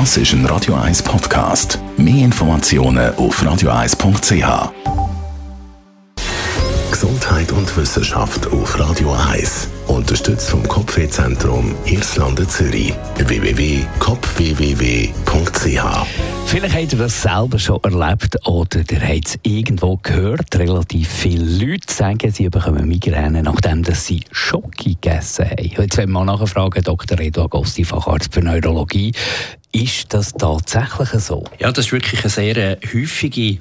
Das ist ein Radio 1 Podcast. Mehr Informationen auf radio1.ch. Gesundheit und Wissenschaft auf Radio 1. Unterstützt vom Kopfwehzentrum Irlande Zürich. www.kopfwww.ch Vielleicht habt ihr das selber schon erlebt oder ihr habt es irgendwo gehört. Relativ viele Leute sagen, sie bekommen Migräne, nachdem sie Schoki gegessen haben. Jetzt wollen wir mal nachfragen, Dr. Edu Agosti, Facharzt für Neurologie. Ist das tatsächlich so? Ja, das ist wirklich eine sehr äh, häufige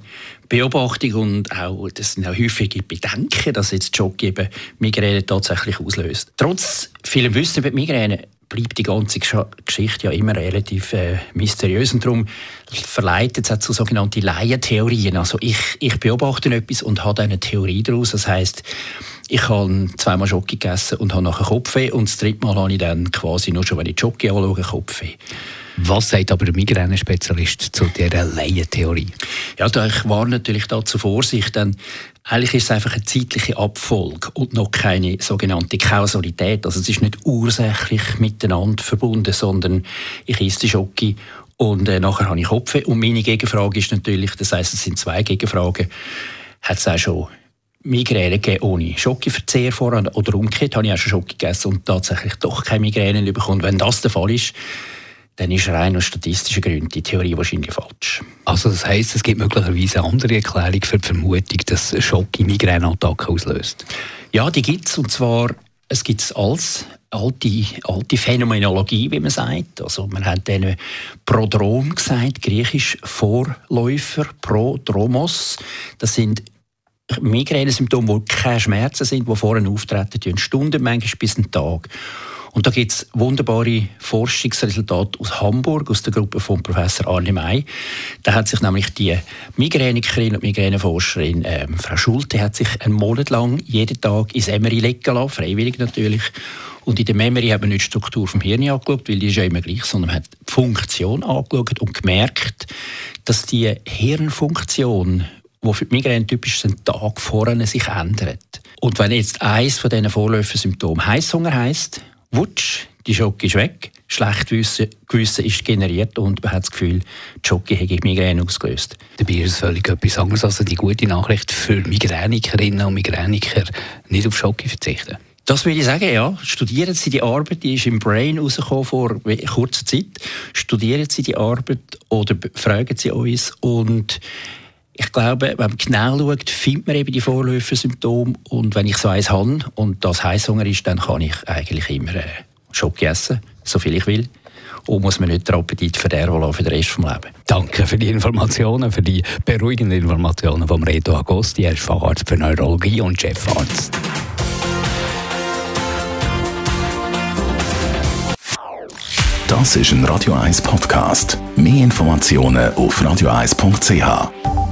Beobachtung und auch, das sind auch häufige Bedenken, dass jetzt Jockey eben Migräne tatsächlich auslöst. Trotz vielem Wissen über Migräne bleibt die ganze Geschichte ja immer relativ äh, mysteriös und darum verleitet es zu sogenannte Laientheorien. Also ich, ich beobachte etwas und habe eine Theorie daraus. Das heißt, ich habe zweimal Schoki gegessen und habe nachher Kopfweh und das dritte Mal habe ich dann quasi nur schon, wenn ich Schoki anschaue, Kopfweh. Was sagt aber der Migränenspezialist zu dieser Laientheorie? Ja, ich war natürlich da zur Vorsicht, denn eigentlich ist es einfach eine zeitliche Abfolge und noch keine sogenannte Kausalität. Also es ist nicht ursächlich miteinander verbunden, sondern ich esse Schoki und äh, nachher habe ich Kopfweh. Und meine Gegenfrage ist natürlich, das heißt, es sind zwei Gegenfragen, hat es auch schon Migräne gegeben ohne Schokiverzehr voran oder umgekehrt, habe ich auch schon Schoki gegessen und tatsächlich doch keine Migräne bekommen. Wenn das der Fall ist, dann ist rein aus statistischen Gründen die Theorie wahrscheinlich falsch. Also das heisst, es gibt möglicherweise eine andere Erklärung für die Vermutung, dass Schock in Migräneattacken auslöst? Ja, die gibt es. Und zwar, es gibt es als alte, alte Phänomenologie, wie man sagt. Also man hat denen Prodrom gesagt, griechisch Vorläufer, Prodromos. Das sind Migränesymptome, die keine Schmerzen sind, die vorne auftreten, Stunden, manchmal bis einen Tag. Und da gibt es wunderbare Forschungsresultate aus Hamburg, aus der Gruppe von Professor Arne May. Da hat sich nämlich die Migränikerin und Migräneforscherin ähm, Frau Schulte hat sich einen Monat lang jeden Tag ins Emery legen lassen, freiwillig natürlich. Und in der Memory hat man nicht die Struktur vom Hirn angeschaut, weil die ist ja immer gleich, sondern man hat die Funktion angeschaut und gemerkt, dass die Hirnfunktion, die für die Migräne typisch ist, einen Tag vorne sich ändert. Und wenn jetzt eines von diesen Vorläufersymptomen Heißhunger heisst, wutsch, die Schocke ist weg, schlecht Gewissen ist generiert und man hat das Gefühl, die Schocke hätte Migräne ausgelöst. Dabei ist es völlig etwas anderes. Also die gute Nachricht für Migränikerinnen und Migräniker, nicht auf Schocke verzichten. Das würde ich sagen, ja. Studieren Sie die Arbeit, die ist im Brain rausgekommen vor kurzer Zeit. Studieren Sie die Arbeit oder fragen Sie uns und ich glaube, wenn man genau schaut, findet man eben die Vorläufersymptome. Und wenn ich so eins habe und das Heißhunger ist, dann kann ich eigentlich immer äh, Schock essen, so viel ich will. Und muss man nicht den Appetit verderben für den Rest des Lebens. Danke für die Informationen, für die beruhigenden Informationen vom Reto Agosti. Er ist Facharzt für Neurologie und Chefarzt. Das ist ein Radio 1 Podcast. Mehr Informationen auf radio1.ch.